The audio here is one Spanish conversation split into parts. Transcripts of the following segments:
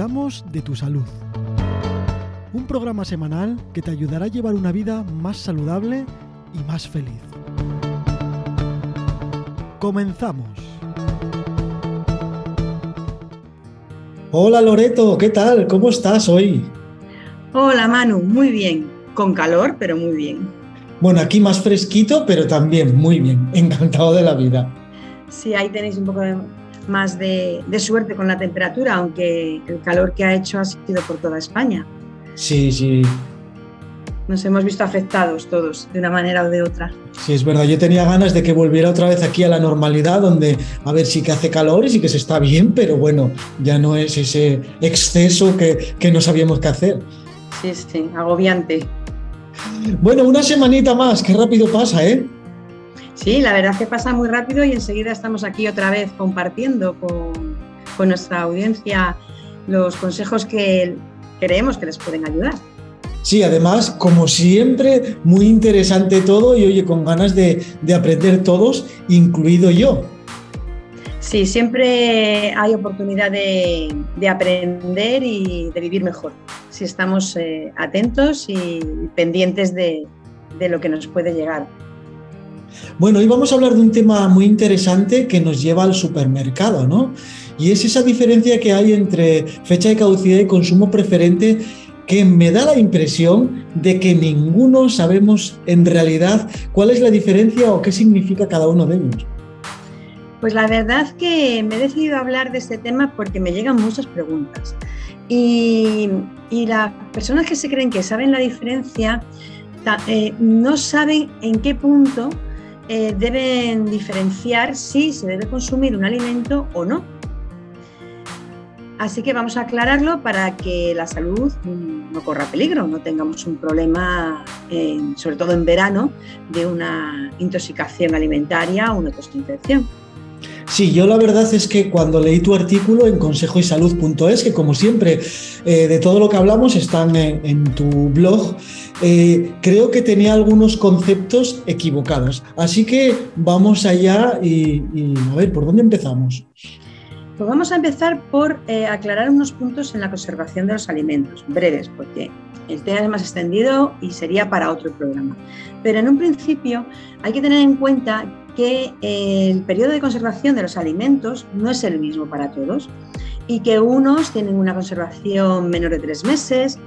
Cuidamos de tu salud. Un programa semanal que te ayudará a llevar una vida más saludable y más feliz. Comenzamos. Hola Loreto, ¿qué tal? ¿Cómo estás hoy? Hola Manu, muy bien. Con calor, pero muy bien. Bueno, aquí más fresquito, pero también muy bien. Encantado de la vida. Sí, ahí tenéis un poco más de, suerte con la temperatura, aunque el calor que ha hecho ha sido por toda España. Sí, sí. Nos hemos visto afectados todos, de una manera o de otra. Sí, es verdad. Yo tenía ganas de que volviera otra vez aquí a la normalidad, donde, a ver, sí que hace calor y sí que se está bien, pero bueno, ya no es ese exceso que, que no sabíamos qué hacer. Sí, sí, agobiante. Bueno, una semanita más, qué rápido pasa, ¿eh? Sí, la verdad es que pasa muy rápido y enseguida estamos aquí otra vez compartiendo con, con nuestra audiencia los consejos que creemos que les pueden ayudar. Sí, además, como siempre, muy interesante todo y oye, con ganas de, de aprender todos, incluido yo. Sí, siempre hay oportunidad de, de, aprender y de vivir mejor, si estamos eh, atentos y pendientes de, de lo que nos puede llegar. Bueno, hoy vamos a hablar de un tema muy interesante que nos lleva al supermercado, ¿no? Y es esa diferencia que hay entre fecha de caducidad y consumo preferente que me da la impresión de que ninguno sabemos en realidad cuál es la diferencia o qué significa cada uno de ellos. Pues la verdad que me he decidido hablar de este tema porque me llegan muchas preguntas. Y, y las personas que se creen que saben la diferencia eh, no saben en qué punto eh, deben diferenciar si se debe consumir un alimento o no. Así que vamos a aclararlo para que la salud no corra peligro, no tengamos un problema, sobre todo en verano, de una intoxicación alimentaria o una toxinfección. Sí, yo la verdad es que cuando leí tu artículo en consejoysalud.es, que como siempre eh, de todo lo que hablamos están en, tu blog, eh, creo que tenía algunos conceptos equivocados. Así que vamos allá y, a ver, ¿por dónde empezamos? Pues vamos a empezar por eh, aclarar unos puntos en la conservación de los alimentos, breves, porque el tema es más extendido y sería para otro programa. Pero en un principio hay que tener en cuenta que el periodo de conservación de los alimentos no es el mismo para todos y que unos tienen una conservación menor de tres meses,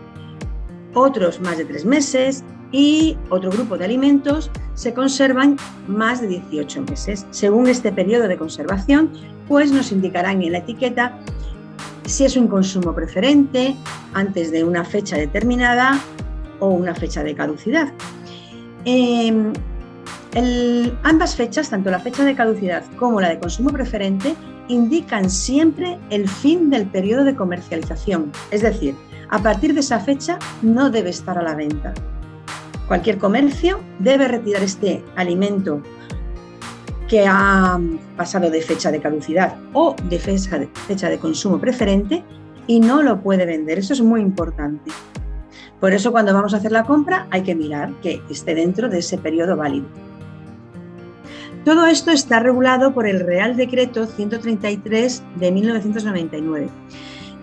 otros más de tres meses y otro grupo de alimentos se conservan más de 18 meses. Según este periodo de conservación, pues nos indicarán en la etiqueta si es un consumo preferente antes de una fecha determinada o una fecha de caducidad. Ambas fechas, tanto la fecha de caducidad como la de consumo preferente, indican siempre el fin del periodo de comercialización. Es decir, a partir de esa fecha no debe estar a la venta. Cualquier comercio debe retirar este alimento que ha pasado de fecha de caducidad o de fecha de, fecha de consumo preferente y no lo puede vender. Eso es muy importante. Por eso cuando vamos a hacer la compra hay que mirar que esté dentro de ese periodo válido. Todo esto está regulado por el Real Decreto 133 de 1999,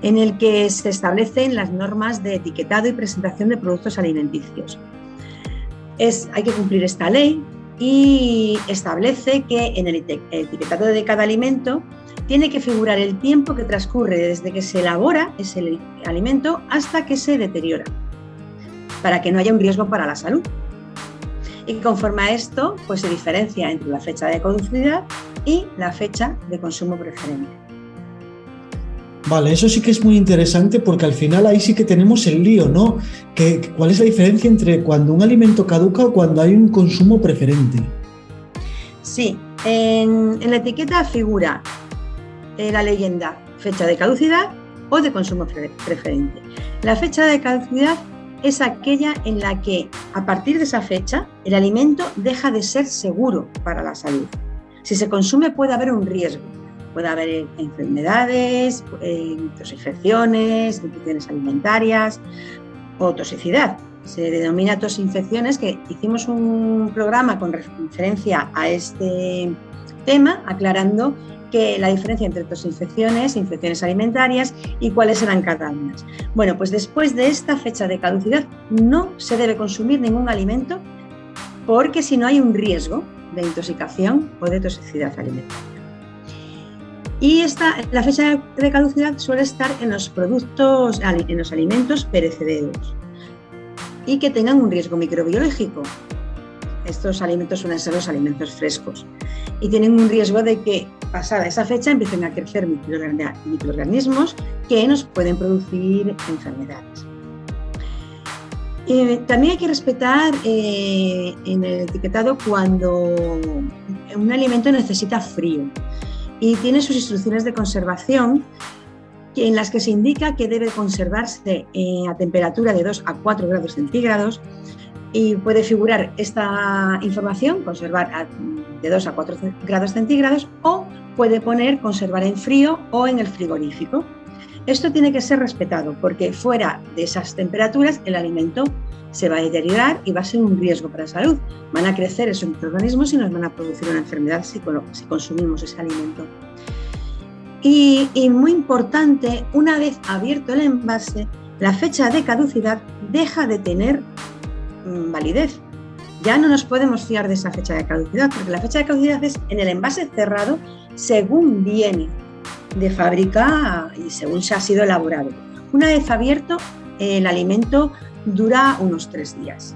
en el que se establecen las normas de etiquetado y presentación de productos alimenticios. Hay que cumplir esta ley y establece que en el etiquetado de cada alimento tiene que figurar el tiempo que transcurre desde que se elabora ese alimento hasta que se deteriora, para que no haya un riesgo para la salud y conforme a esto pues se diferencia entre la fecha de caducidad y la fecha de consumo preferente. Vale, eso sí que es muy interesante porque al final ahí sí que tenemos el lío, ¿no? ¿Cuál es la diferencia entre cuando un alimento caduca o cuando hay un consumo preferente? Sí, en, la etiqueta figura eh, la leyenda fecha de caducidad o de consumo preferente. La fecha de caducidad es aquella en la que a partir de esa fecha el alimento deja de ser seguro para la salud. Si se consume puede haber un riesgo, puede haber enfermedades, infecciones, infecciones alimentarias o toxicidad. Se denomina tosinfecciones, que hicimos un programa con referencia a este tema aclarando que la diferencia entre dos infecciones, infecciones alimentarias y cuáles eran cada una. Bueno, pues después de esta fecha de caducidad no se debe consumir ningún alimento porque si no hay un riesgo de intoxicación o de toxicidad alimentaria. Y esta, la fecha de caducidad suele estar en los productos, en los alimentos perecederos y que tengan un riesgo microbiológico. Estos alimentos suelen ser los alimentos frescos y tienen un riesgo de que pasada esa fecha empiecen a crecer microorganismos que nos pueden producir enfermedades. Eh, también hay que respetar eh, en el etiquetado cuando un alimento necesita frío y tiene sus instrucciones de conservación en las que se indica que debe conservarse eh, a temperatura de 2 a 4 grados centígrados y puede figurar esta información, conservar de 2 a 4 grados centígrados o puede poner conservar en frío o en el frigorífico. Esto tiene que ser respetado porque fuera de esas temperaturas el alimento se va a deteriorar y va a ser un riesgo para la salud. Van a crecer esos microorganismos y nos van a producir una enfermedad si, consumimos ese alimento. Y, muy importante, una vez abierto el envase, la fecha de caducidad deja de tener validez. Ya no nos podemos fiar de esa fecha de caducidad, porque la fecha de caducidad es en el envase cerrado según viene de fábrica y según se ha sido elaborado. Una vez abierto, el alimento dura unos tres días.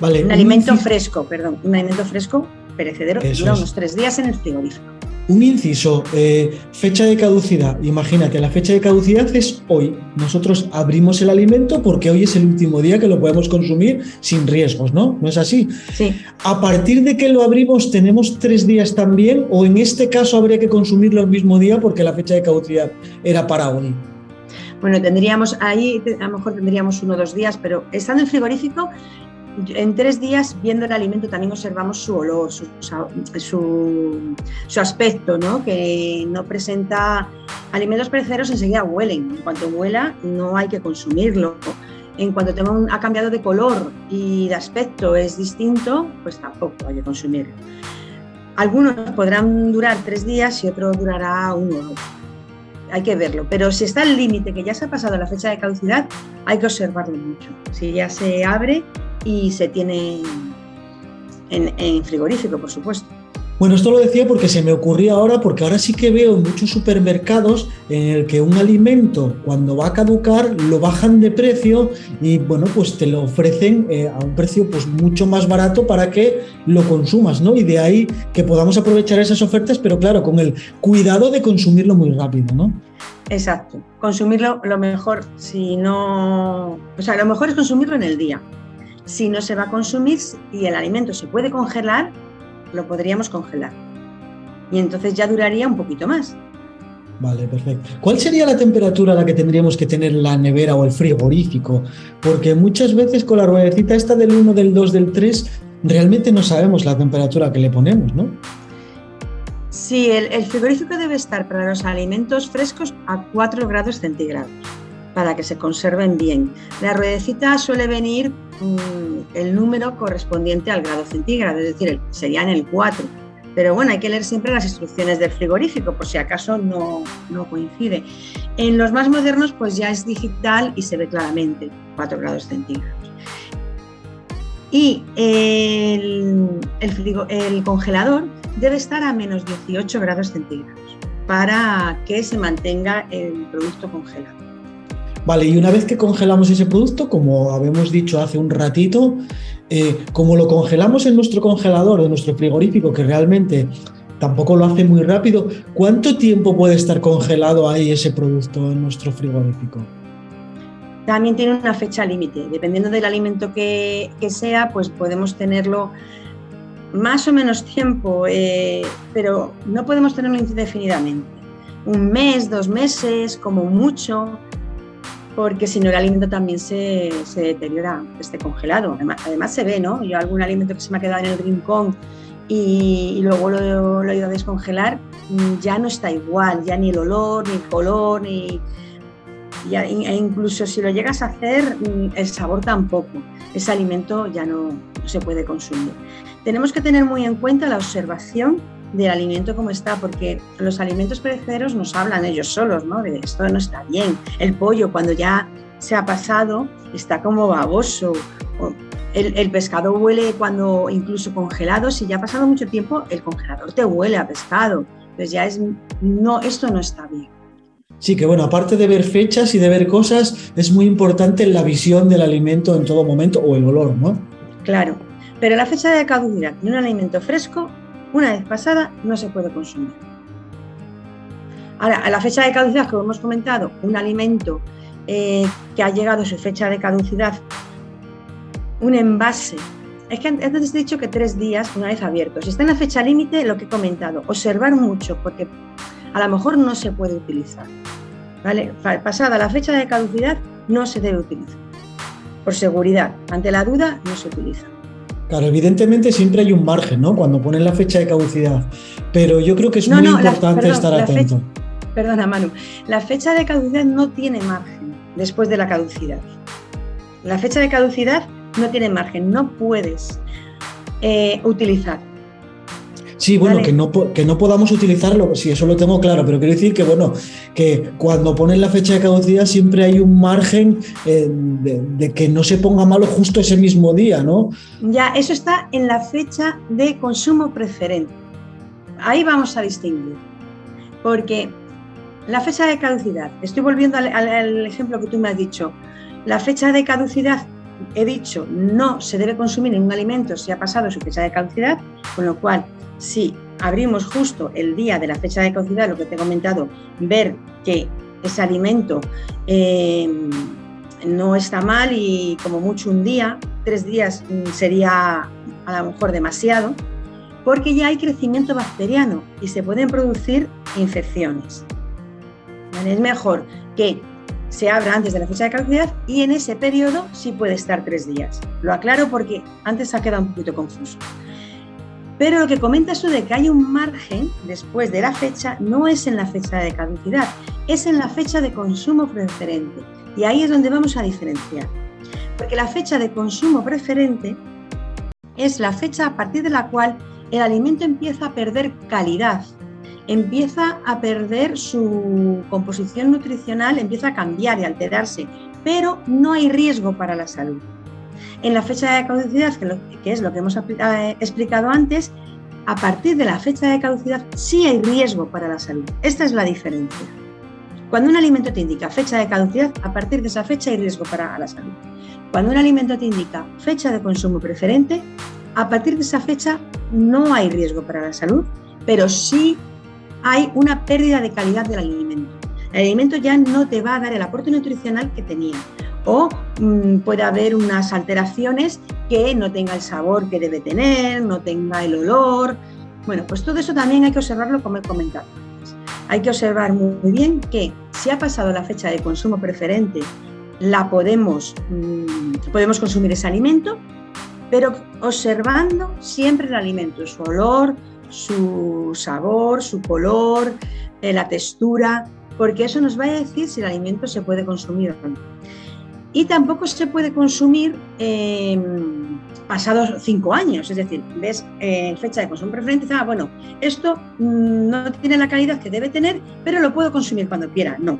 Vale, un, alimento fresco, perdón, un alimento fresco perecedero dura unos tres días en el frigorífico. Un inciso, eh, fecha de caducidad. Imagínate, la fecha de caducidad es hoy. Nosotros abrimos el alimento porque hoy es el último día que lo podemos consumir sin riesgos, ¿no? ¿No es así? Sí. A partir de que lo abrimos, ¿tenemos tres días también? ¿O en este caso habría que consumirlo el mismo día porque la fecha de caducidad era para hoy? Bueno, tendríamos ahí, a lo mejor tendríamos uno o dos días, pero estando en frigorífico, en tres días, viendo el alimento, también observamos su olor, su, su, aspecto, ¿no? que no presenta alimentos perecederos, enseguida huelen. En cuanto huela, no hay que consumirlo. En cuanto tenga ha cambiado de color y de aspecto es distinto, pues tampoco hay que consumirlo. Algunos podrán durar tres días y otro durará uno. Hay que verlo. Pero si está el límite, que ya se ha pasado la fecha de caducidad, hay que observarlo mucho. Si ya se abre, y se tiene en, frigorífico, por supuesto. Bueno, esto lo decía porque se me ocurría ahora, porque ahora sí que veo en muchos supermercados en el que un alimento cuando va a caducar lo bajan de precio y bueno, pues te lo ofrecen eh, a un precio pues mucho más barato para que lo consumas, ¿no? Y de ahí que podamos aprovechar esas ofertas, pero claro, con el cuidado de consumirlo muy rápido, ¿no? Exacto, consumirlo lo mejor, si no, o sea, lo mejor es consumirlo en el día, si no se va a consumir y el alimento se puede congelar, lo podríamos congelar. Y entonces ya duraría un poquito más. Vale, perfecto. ¿Cuál sería la temperatura a la que tendríamos que tener la nevera o el frigorífico? Porque muchas veces con la ruedecita esta del 1, del 2, del 3, realmente no sabemos la temperatura que le ponemos, ¿no? Sí, el, el frigorífico debe estar para los alimentos frescos a 4 grados centígrados para que se conserven bien. La ruedecita suele venir mm, el número correspondiente al grado centígrado, es decir, sería en el 4. Pero bueno, hay que leer siempre las instrucciones del frigorífico por si acaso no, no coincide. En los más modernos pues ya es digital y se ve claramente 4 grados centígrados. Y el, el, el congelador debe estar a menos 18 grados centígrados para que se mantenga el producto congelado. Vale, y una vez que congelamos ese producto, como habíamos dicho hace un ratito, eh, como lo congelamos en nuestro congelador, en nuestro frigorífico, que realmente tampoco lo hace muy rápido, ¿cuánto tiempo puede estar congelado ahí ese producto en nuestro frigorífico? También tiene una fecha límite. Dependiendo del alimento que, sea, pues podemos tenerlo más o menos tiempo, eh, pero no podemos tenerlo indefinidamente. Un mes, dos meses, como mucho porque si no el alimento también se, deteriora, esté congelado. Además, se ve, ¿no? Yo algún alimento que se me ha quedado en el rincón y, luego lo, he ido a descongelar, mm, ya no está igual, ya ni el olor, ni el color, ni... e incluso si lo llegas a hacer, mm, el sabor tampoco. Ese alimento ya no se puede consumir. Tenemos que tener muy en cuenta la observación del alimento como está, porque los alimentos perecederos nos hablan ellos solos, ¿no? De esto no está bien. El pollo, cuando ya se ha pasado, está como baboso. El, el, pescado huele cuando incluso congelado, si ya ha pasado mucho tiempo, el congelador te huele a pescado. Entonces ya es, no, esto no está bien. Sí, que bueno, aparte de ver fechas y de ver cosas, es muy importante la visión del alimento en todo momento o el olor, ¿no? Claro, pero la fecha de caducidad de un alimento fresco, una vez pasada, no se puede consumir. Ahora, a la fecha de caducidad, como hemos comentado, un alimento eh, que ha llegado a su fecha de caducidad, un envase. Es que antes he dicho que tres días una vez abierto. Si está en la fecha límite, lo que he comentado, observar mucho, porque a lo mejor no se puede utilizar. ¿vale? Pasada la fecha de caducidad, no se debe utilizar. Por seguridad, ante la duda, no se utiliza. Claro, evidentemente siempre hay un margen, ¿no? Cuando ponen la fecha de caducidad, pero yo creo que es muy importante estar atento. perdona, Manu, la fecha de caducidad no tiene margen después de la caducidad. La fecha de caducidad no tiene margen, no puedes eh, utilizar. Sí, bueno, que, no, que no podamos utilizarlo, sí, eso lo tengo claro, pero quiero decir que, bueno, que cuando ponen la fecha de caducidad siempre hay un margen eh, de, que no se ponga malo justo ese mismo día, ¿no? Ya, eso está en la fecha de consumo preferente. Ahí vamos a distinguir, porque la fecha de caducidad, estoy volviendo al ejemplo que tú me has dicho, la fecha de caducidad he dicho, no se debe consumir en un alimento si ha pasado su fecha de caducidad, con lo cual, si abrimos justo el día de la fecha de caducidad, lo que te he comentado, ver que ese alimento eh, no está mal y como mucho un día, tres días mm, sería a lo mejor demasiado, porque ya hay crecimiento bacteriano y se pueden producir infecciones. Es mejor que se abra antes de la fecha de caducidad y en ese periodo sí puede estar tres días. Lo aclaro porque antes ha quedado un poquito confuso. Pero lo que comenta eso de que hay un margen después de la fecha no es en la fecha de caducidad, es en la fecha de consumo preferente. Y ahí es donde vamos a diferenciar. Porque la fecha de consumo preferente es la fecha a partir de la cual el alimento empieza a perder calidad, empieza a perder su composición nutricional, empieza a cambiar y alterarse, pero no hay riesgo para la salud. En la fecha de caducidad, que, es lo que hemos eh, explicado antes, a partir de la fecha de caducidad sí hay riesgo para la salud. Esta es la diferencia. Cuando un alimento te indica fecha de caducidad, a partir de esa fecha hay riesgo para la salud. Cuando un alimento te indica fecha de consumo preferente, a partir de esa fecha no hay riesgo para la salud, pero sí hay una pérdida de calidad del alimento. El alimento ya no te va a dar el aporte nutricional que tenía. O mm, puede haber unas alteraciones que no tenga el sabor que debe tener, no tenga el olor. Bueno, pues todo eso también hay que observarlo como he comentado antes. Hay que observar muy bien que si ha pasado la fecha de consumo preferente, la podemos, mm, podemos consumir ese alimento, pero observando siempre el alimento, su olor, su sabor, su color, eh, la textura, porque eso nos va a decir si el alimento se puede consumir o no. Y tampoco se puede consumir em, pasados cinco años, es decir, ves eh, fecha de consumo preferente, ah, bueno, esto mm, no tiene la calidad que debe tener, pero lo puedo consumir cuando quiera. No,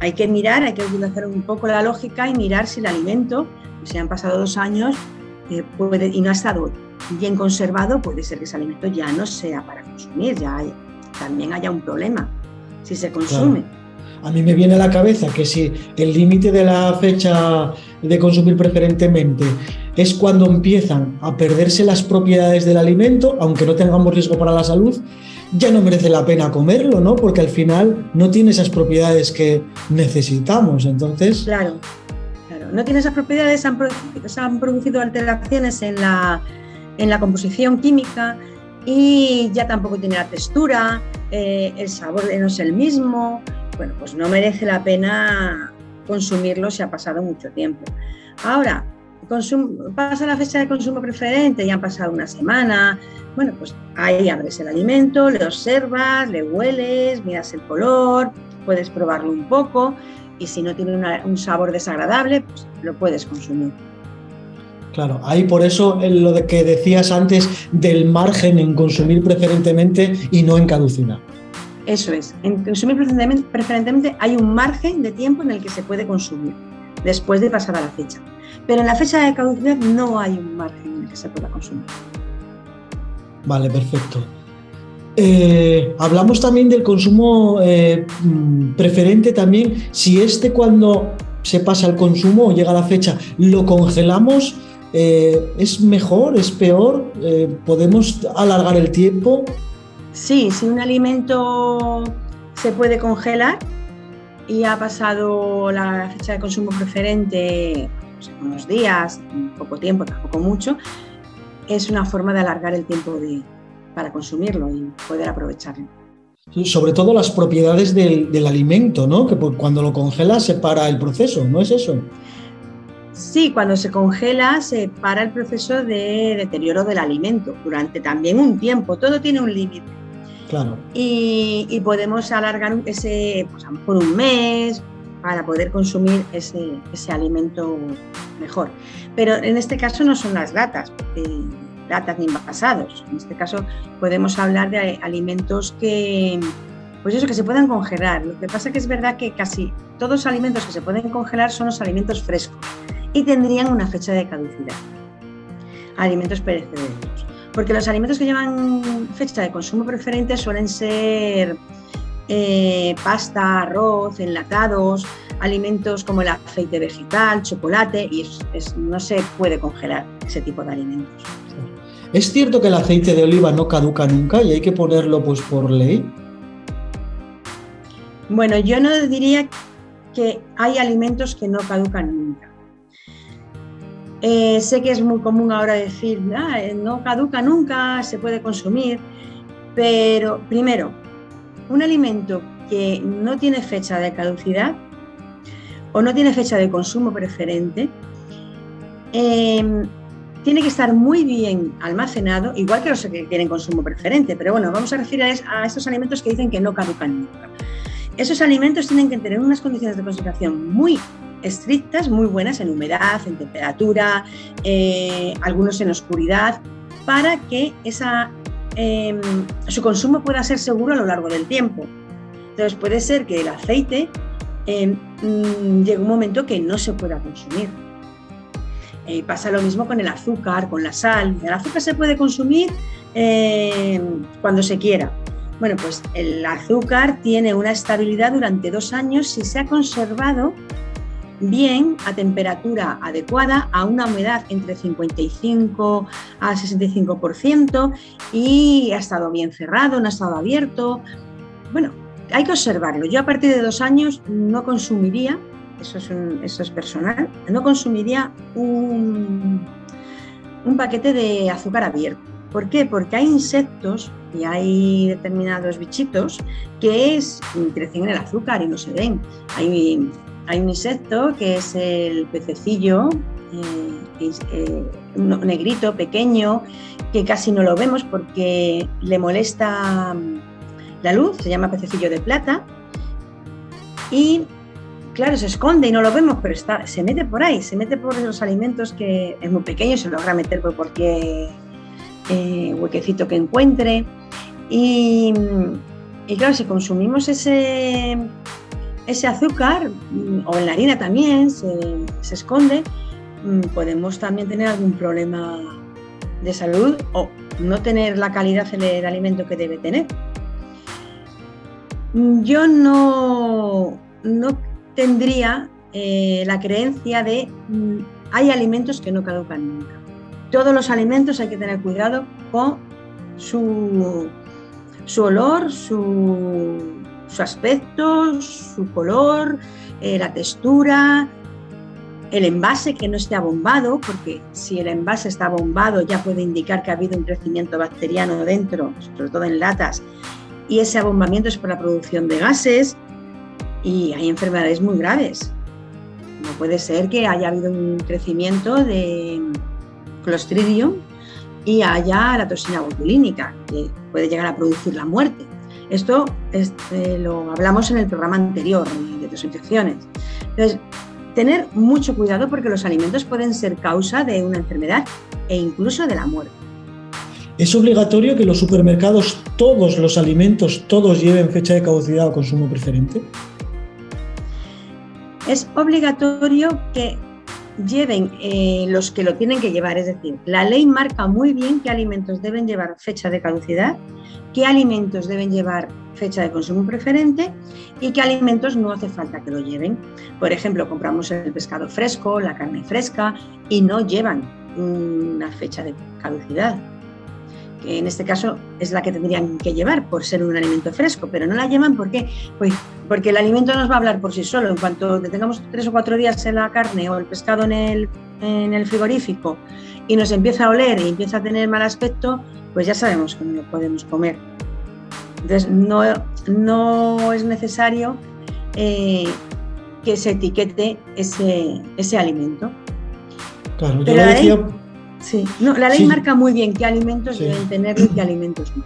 hay que mirar, hay que utilizar un poco la lógica y mirar si el alimento, si han pasado dos años eh, puede, y no ha estado bien conservado, puede ser que ese alimento ya no sea para consumir, ya también haya un problema si se consume. A mí me viene a la cabeza que si el límite de la fecha de consumir preferentemente es cuando empiezan a perderse las propiedades del alimento, aunque no tengamos riesgo para la salud, ya no merece la pena comerlo, ¿no? Porque al final no tiene esas propiedades que necesitamos. Entonces. Claro, claro. No tiene esas propiedades, se han producido alteraciones en la, en la composición química y ya tampoco tiene la textura, eh, el sabor no es el mismo. Bueno, pues no merece la pena consumirlo si ha pasado mucho tiempo. Ahora, pasa la fecha de consumo preferente, ya han pasado una semana, bueno, pues ahí abres el alimento, le observas, le hueles, miras el color, puedes probarlo un poco y si no tiene un sabor desagradable, pues lo puedes consumir. Claro, ahí por eso lo de que decías antes del margen en consumir preferentemente y no en caducidad. Eso es, en consumir preferentemente hay un margen de tiempo en el que se puede consumir después de pasar a la fecha. Pero en la fecha de caducidad no hay un margen en el que se pueda consumir. Vale, perfecto. Eh, hablamos también del consumo eh, preferente también. Si este cuando se pasa el consumo o llega la fecha, lo congelamos, eh, ¿es mejor? ¿Es peor? ¿Podemos alargar el tiempo? Sí, si un alimento se puede congelar y ha pasado la fecha de consumo preferente pues, unos días, poco tiempo, tampoco mucho, es una forma de alargar el tiempo de, para consumirlo y poder aprovecharlo. Sobre todo las propiedades del, alimento, ¿no? Que cuando lo congelas se para el proceso, ¿no es eso? Sí, cuando se congela se para el proceso de deterioro del alimento durante también un tiempo. Todo tiene un límite. Y, podemos alargar ese, pues un mes para poder consumir ese, ese alimento mejor. Pero en este caso no son las latas, porque latas ni envasados. En este caso podemos hablar de alimentos que, pues eso, que se puedan congelar. Lo que pasa es que es verdad que casi todos los alimentos que se pueden congelar son los alimentos frescos y tendrían una fecha de caducidad. Alimentos perecederos. Porque los alimentos que llevan fecha de consumo preferente suelen ser eh, pasta, arroz, enlatados, alimentos como el aceite vegetal, chocolate, y no se puede congelar ese tipo de alimentos. ¿Es cierto que el aceite de oliva no caduca nunca y hay que ponerlo pues por ley? Bueno, yo no diría que hay alimentos que no caducan nunca. Eh, sé que es muy común ahora decir, ah, eh, no caduca nunca, se puede consumir, pero primero, un alimento que no tiene fecha de caducidad o no tiene fecha de consumo preferente, eh, tiene que estar muy bien almacenado, igual que los que tienen consumo preferente, pero bueno, vamos a referir a estos alimentos que dicen que no caducan nunca. Esos alimentos tienen que tener unas condiciones de conservación muy estrictas, muy buenas en humedad, en temperatura, eh, algunos en oscuridad, para que esa, em, su consumo pueda ser seguro a lo largo del tiempo. Entonces puede ser que el aceite em, mm, llegue un momento que no se pueda consumir eh, pasa lo mismo con el azúcar, con la sal. El azúcar se puede consumir eh, cuando se quiera. Bueno, pues el azúcar tiene una estabilidad durante dos años si se ha conservado bien a temperatura adecuada, a una humedad entre 55 a 65% y ha estado bien cerrado, no ha estado abierto. Bueno, hay que observarlo. Yo a partir de dos años no consumiría eso es, personal, no consumiría un, un paquete de azúcar abierto. ¿Por qué? Porque hay insectos y hay determinados bichitos que es, crecen en el azúcar y no se ven. Hay, hay un insecto que es el pececillo, eh, eh, negrito, pequeño, que casi no lo vemos porque le molesta la luz, se llama pececillo de plata. Y claro, se esconde y no lo vemos, pero está, se mete por ahí, se mete por los alimentos que es muy pequeño, se logra meter por cualquier eh, huequecito que encuentre. Y, claro, si consumimos ese, ese azúcar, mm, o en la harina también se, se esconde, mm, podemos también tener algún problema de salud o no tener la calidad del alimento que debe tener. Yo no, no tendría eh, la creencia de mm, hay alimentos que no caducan nunca. Todos los alimentos hay que tener cuidado con su, su olor, su, aspecto, su color, eh, la textura, el envase que no esté abombado, porque si el envase está abombado ya puede indicar que ha habido un crecimiento bacteriano dentro, sobre todo en latas, y ese abombamiento es por la producción de gases y hay enfermedades muy graves. No puede ser que haya habido un crecimiento de Clostridium y haya la toxina botulínica, que puede llegar a producir la muerte. Esto este, lo hablamos en el programa anterior de desinfecciones. Entonces, tener mucho cuidado porque los alimentos pueden ser causa de una enfermedad e incluso de la muerte. ¿Es obligatorio que los supermercados, todos los alimentos, todos lleven fecha de caducidad o consumo preferente? Es obligatorio que lleven eh, los que lo tienen que llevar, es decir, la ley marca muy bien qué alimentos deben llevar fecha de caducidad, qué alimentos deben llevar fecha de consumo preferente y qué alimentos no hace falta que lo lleven. Por ejemplo, compramos el pescado fresco, la carne fresca y no llevan una fecha de caducidad. Que en este caso es la que tendrían que llevar por ser un alimento fresco, pero no la llevan porque, pues, porque el alimento nos va a hablar por sí solo. En cuanto tengamos tres o cuatro días en la carne o el pescado en el, en el frigorífico y nos empieza a oler y empieza a tener mal aspecto, pues ya sabemos que no lo podemos comer. Entonces, no, no es necesario eh, que se etiquete ese, ese alimento. Claro, yo lo decía... sí, no, la ley marca muy bien qué alimentos deben tener y qué alimentos no.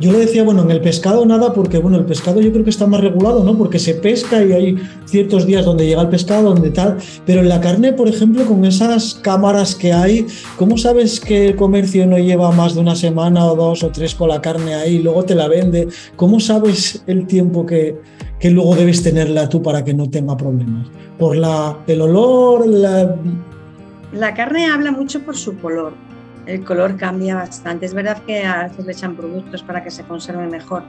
Yo le decía, bueno, en el pescado nada, porque bueno, el pescado yo creo que está más regulado, ¿no? Porque se pesca y hay ciertos días donde llega el pescado, donde tal. Pero en la carne, por ejemplo, con esas cámaras que hay, ¿cómo sabes que el comercio no lleva más de una semana o dos o tres con la carne ahí y luego te la vende? ¿Cómo sabes el tiempo que, que luego debes tenerla tú para que no tenga problemas? ¿Por la, el olor? La... la carne habla mucho por su color el color cambia bastante. Es verdad que a veces le echan productos para que se conserve mejor.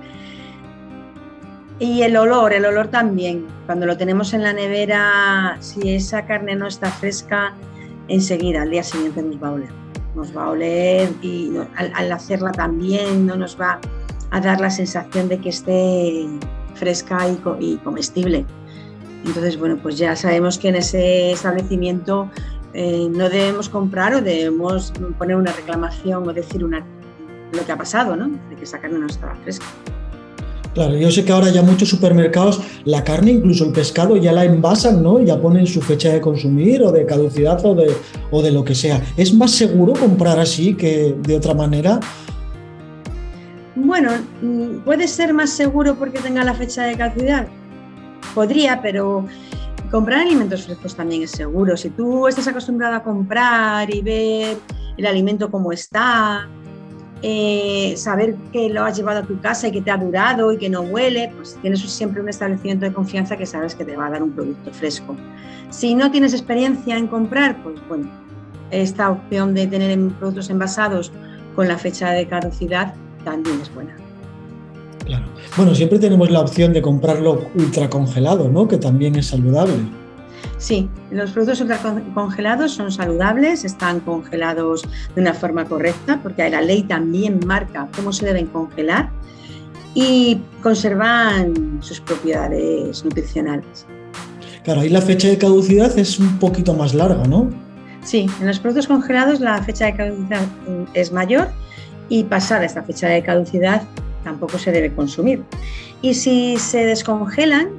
Y el olor, el olor también. Cuando lo tenemos en la nevera, si esa carne no está fresca, enseguida, al día siguiente nos va a oler. Nos va a oler y al, hacerla también no nos va a dar la sensación de que esté fresca y comestible. Entonces, bueno, pues ya sabemos que en ese establecimiento eh, no debemos comprar o debemos poner una reclamación o decir una, lo que ha pasado, ¿no? De que esa carne no estaba fresca. Claro, yo sé que ahora ya muchos supermercados la carne, incluso el pescado, ya la envasan, ¿no? Ya ponen su fecha de consumir o de caducidad o de, o de lo que sea. ¿Es más seguro comprar así que de otra manera? Bueno, mm, puede ser más seguro porque tenga la fecha de caducidad. Podría, pero comprar alimentos frescos también es seguro. Si tú estás acostumbrado a comprar y ver el alimento como está, eh, saber que lo has llevado a tu casa y que te ha durado y que no huele, pues tienes siempre un establecimiento de confianza que sabes que te va a dar un producto fresco. Si no tienes experiencia en comprar, pues bueno, esta opción de tener productos envasados con la fecha de caducidad también es buena. Claro. Bueno, siempre tenemos la opción de comprarlo ultracongelado, ¿no? Que también es saludable. Sí, los productos ultracongelados son saludables, están congelados de una forma correcta, porque la ley también marca cómo se deben congelar y conservan sus propiedades nutricionales. Claro, ahí la fecha de caducidad es un poquito más larga, ¿no? Sí, en los productos congelados la fecha de caducidad es mayor y pasada esta fecha de caducidad tampoco se debe consumir. Y si se descongelan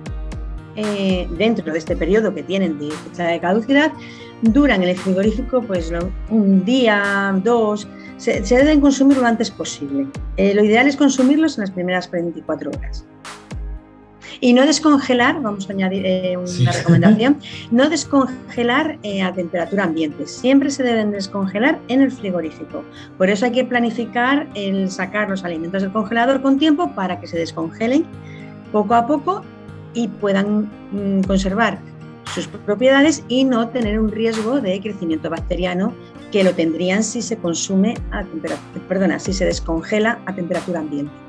eh, dentro de este periodo que tienen de caducidad, duran en el frigorífico pues un día, dos, se, deben consumir lo antes posible. Eh, lo ideal es consumirlos en las primeras 24 horas. Y no descongelar, vamos a añadir eh, una recomendación, no descongelar eh, a temperatura ambiente. Siempre se deben descongelar en el frigorífico. Por eso hay que planificar el sacar los alimentos del congelador con tiempo para que se descongelen poco a poco y puedan mm, conservar sus propiedades y no tener un riesgo de crecimiento bacteriano que lo tendrían si se consume a temperatura, perdona, si se descongela a temperatura ambiente.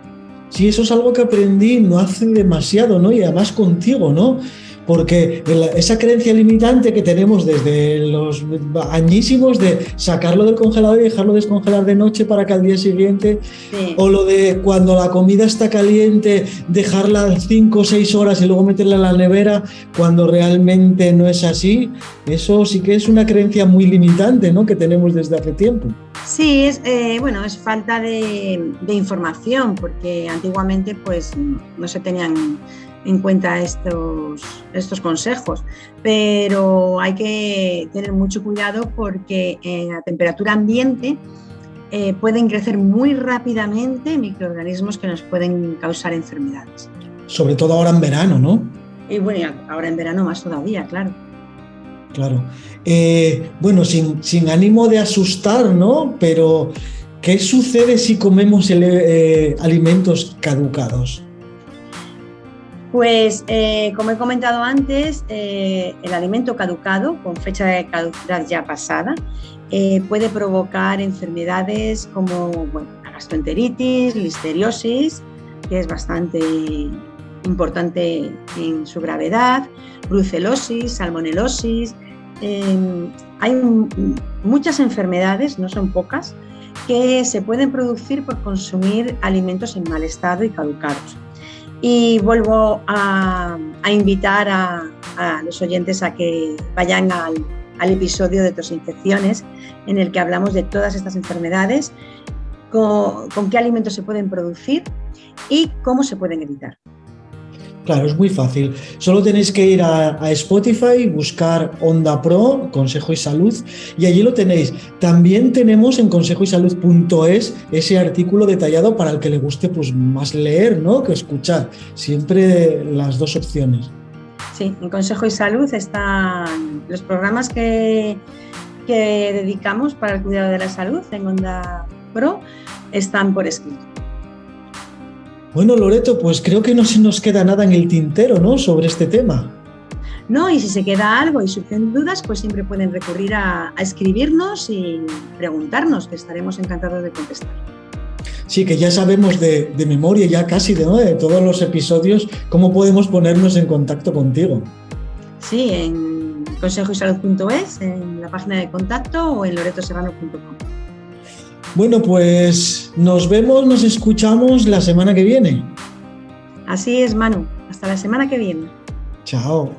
Sí, eso es algo que aprendí no hace demasiado, ¿no? Y además contigo, ¿no? Porque esa creencia limitante que tenemos desde los añísimos de sacarlo del congelador y dejarlo descongelar de noche para que al día siguiente, o lo de cuando la comida está caliente, dejarla cinco o seis horas y luego meterla en la nevera, cuando realmente no es así, eso sí que es una creencia muy limitante, ¿no? Que tenemos desde hace tiempo. Sí, es, eh, bueno, es falta de, información, porque antiguamente pues no se tenían en cuenta estos, estos consejos, pero hay que tener mucho cuidado porque a temperatura ambiente eh, pueden crecer muy rápidamente microorganismos que nos pueden causar enfermedades. Sobre todo ahora en verano, ¿no? Y bueno, ahora en verano más todavía, claro. Claro. Eh, bueno, sin, ánimo de asustar, ¿no? Pero, ¿qué sucede si comemos eh, alimentos caducados? Pues, eh, como he comentado antes, el alimento caducado, con fecha de caducidad ya pasada, puede provocar enfermedades como gastroenteritis, listeriosis, que es bastante importante en su gravedad, brucelosis, salmonelosis, Em, hay muchas enfermedades, no son pocas, que se pueden producir por consumir alimentos en mal estado y caducados. Y vuelvo a, invitar a, los oyentes a que vayan al, episodio de infecciones en el que hablamos de todas estas enfermedades, con qué alimentos se pueden producir y cómo se pueden evitar. Claro, es muy fácil. Solo tenéis que ir a, Spotify, buscar Onda Pro, Consejo y Salud, y allí lo tenéis. También tenemos en consejoysalud.es ese artículo detallado para el que le guste pues, más leer ¿no? que escuchar. Siempre las dos opciones. Sí, en Consejo y Salud están los programas que, que dedicamos para el cuidado de la salud en Onda Pro, están por escrito. Bueno, Loreto, pues creo que no se nos queda nada en el tintero, ¿no? Sobre este tema. No, y si se queda algo y surgen dudas, pues siempre pueden recurrir a, escribirnos y preguntarnos, que estaremos encantados de contestar. Sí, que ya sabemos de, memoria, ya casi de, de todos los episodios, cómo podemos ponernos en contacto contigo. Sí, en consejoysalud.es, en la página de contacto o en loretoserrano.com. Bueno, pues nos vemos, nos escuchamos la semana que viene. Así es, Manu. Hasta la semana que viene. Chao.